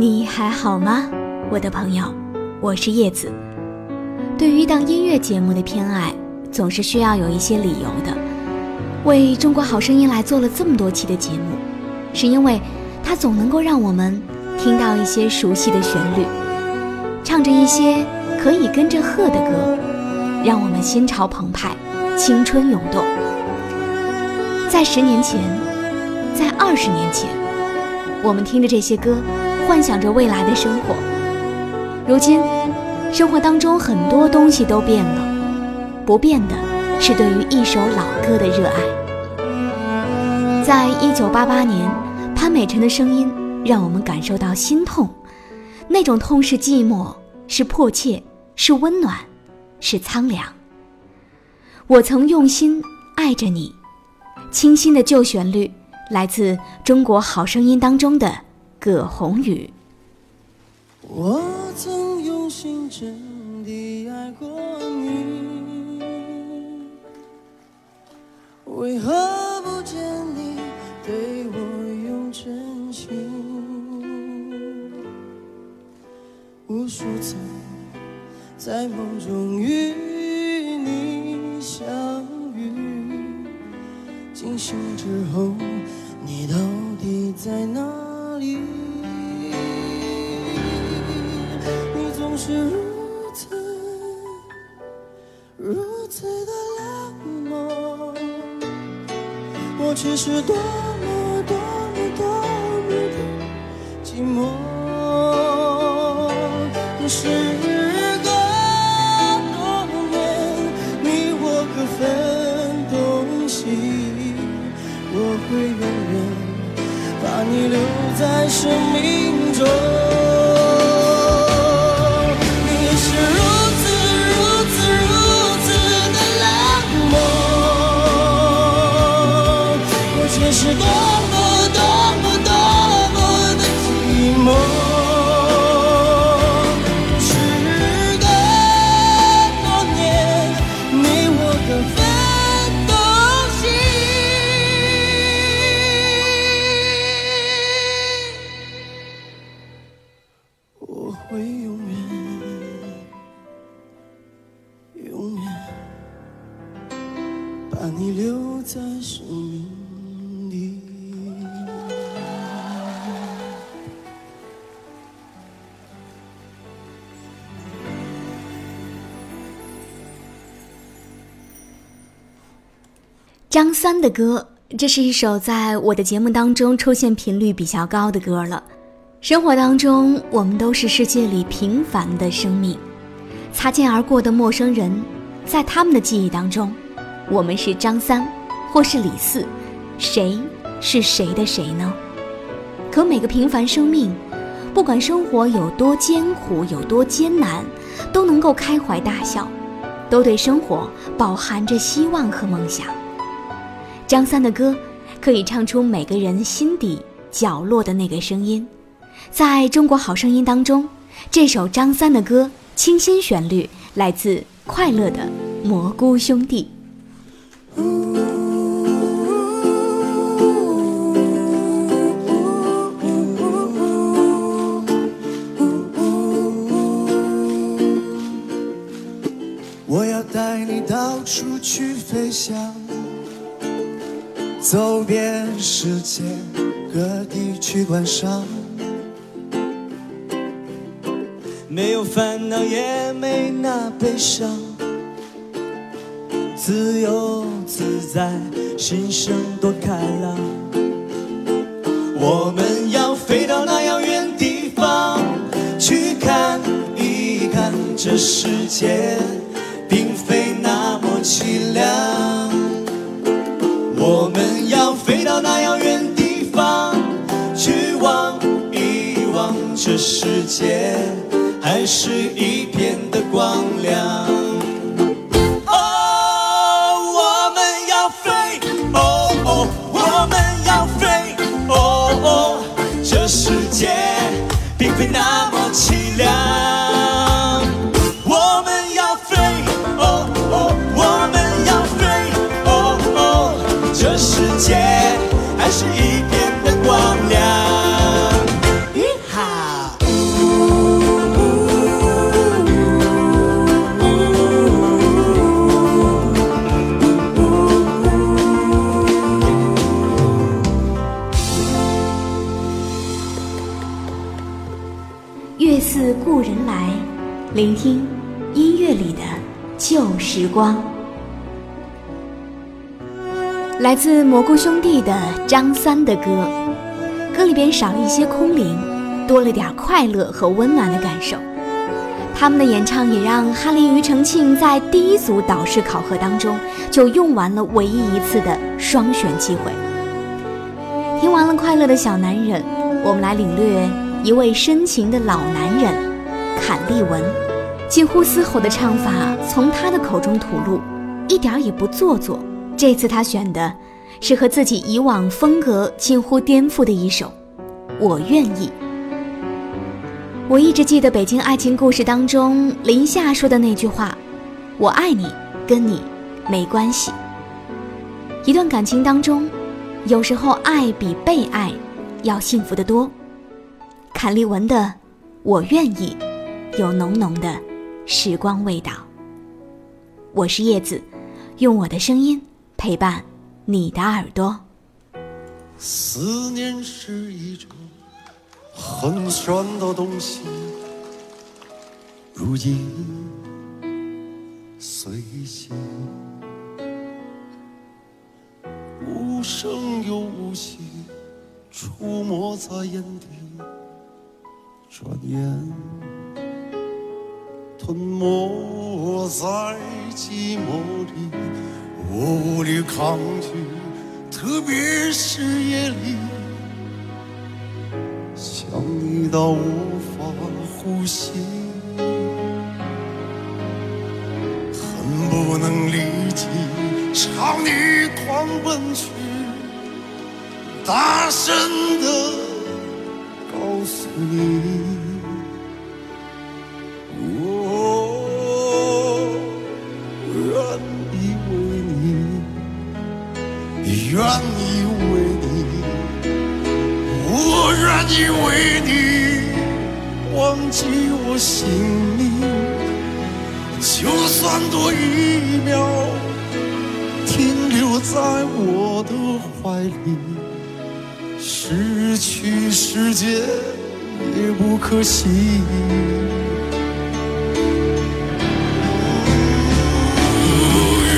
你还好吗，我的朋友？我是叶子。对于一档音乐节目的偏爱，总是需要有一些理由的。为中国好声音来做了这么多期的节目，是因为它总能够让我们听到一些熟悉的旋律，唱着一些可以跟着和的歌，让我们心潮澎湃，青春涌动。在十年前，在二十年前，我们听着这些歌。幻想着未来的生活。如今，生活当中很多东西都变了，不变的是对于一首老歌的热爱。在一九八八年，潘美辰的声音让我们感受到心痛，那种痛是寂寞，是迫切，是温暖，是苍凉。我曾用心爱着你，清新的旧旋律来自《中国好声音》当中的。葛宏宇，我曾用心真的爱过你，为何不见你对我用真心？无数次在梦中与你相遇，惊醒之后，你到底在哪？是如此如此的冷漠。我却是多么多么多么的寂寞。时隔多年你我各分东西。我会永远把你留在生命中。多么多么多么的寂寞时隔多年你我各分东西我会永远永远把你留在生命张三的歌，这是一首在我的节目当中出现频率比较高的歌了。生活当中，我们都是世界里平凡的生命，擦肩而过的陌生人，在他们的记忆当中，我们是张三，或是李四，谁是谁的谁呢？可每个平凡生命，不管生活有多艰苦，有多艰难，都能够开怀大笑，都对生活饱含着希望和梦想。张三的歌，可以唱出每个人心底角落的那个声音。在中国好声音当中，这首张三的歌，清新旋律，来自快乐的蘑菇兄弟。我要带你到处去飞翔。走遍世界各地去观赏，没有烦恼也没那悲伤，自由自在，心生多开朗。我们要飞到那遥远地方，去看一看这世界，这世界，还是一片的光亮。哦，我们要飞，哦哦，我们要飞，哦哦，这世界并非那么凄凉。聆听音乐里的旧时光。来自蘑菇兄弟的张三的歌，歌里边少了一些空灵，多了点快乐和温暖的感受。他们的演唱也让哈林庾澄庆在第一组导师考核当中就用完了唯一一次的双选机会。听完了快乐的小男人，我们来领略一位深情的老男人坎利文，近乎嘶吼的唱法从他的口中吐露，一点也不做作。这次他选的是和自己以往风格近乎颠覆的一首《我愿意》。我一直记得《北京爱情故事》当中林夏说的那句话：“我爱你，跟你没关系。”一段感情当中，有时候爱比被爱要幸福得多。坎利文的《我愿意》有浓浓的时光味道。我是叶子，用我的声音。陪伴你的耳朵。思念是一种很玄的东西，如影随形，无声又无息，出没在眼底，转眼吞没在寂寞里。我无力抗拒，特别是夜里，想你到无法呼吸，恨不能立即朝你狂奔去，大声的告诉你。记我姓名，就算多一秒，停留在我的怀里，失去世界也不可惜。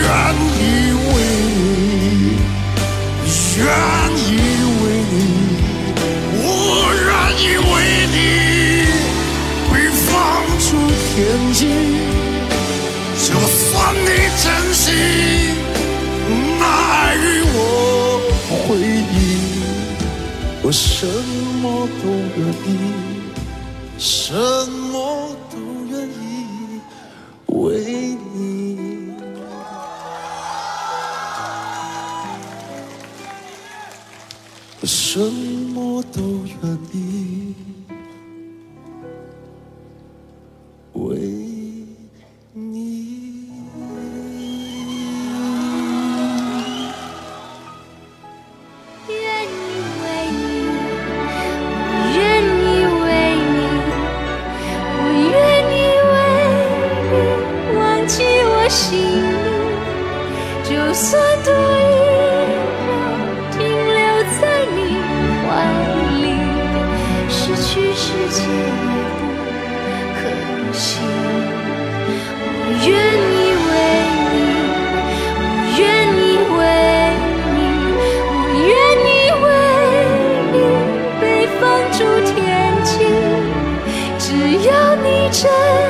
愿意为你，愿曾经，就算你真心，那爱与我回忆，我什么都愿意，什谁。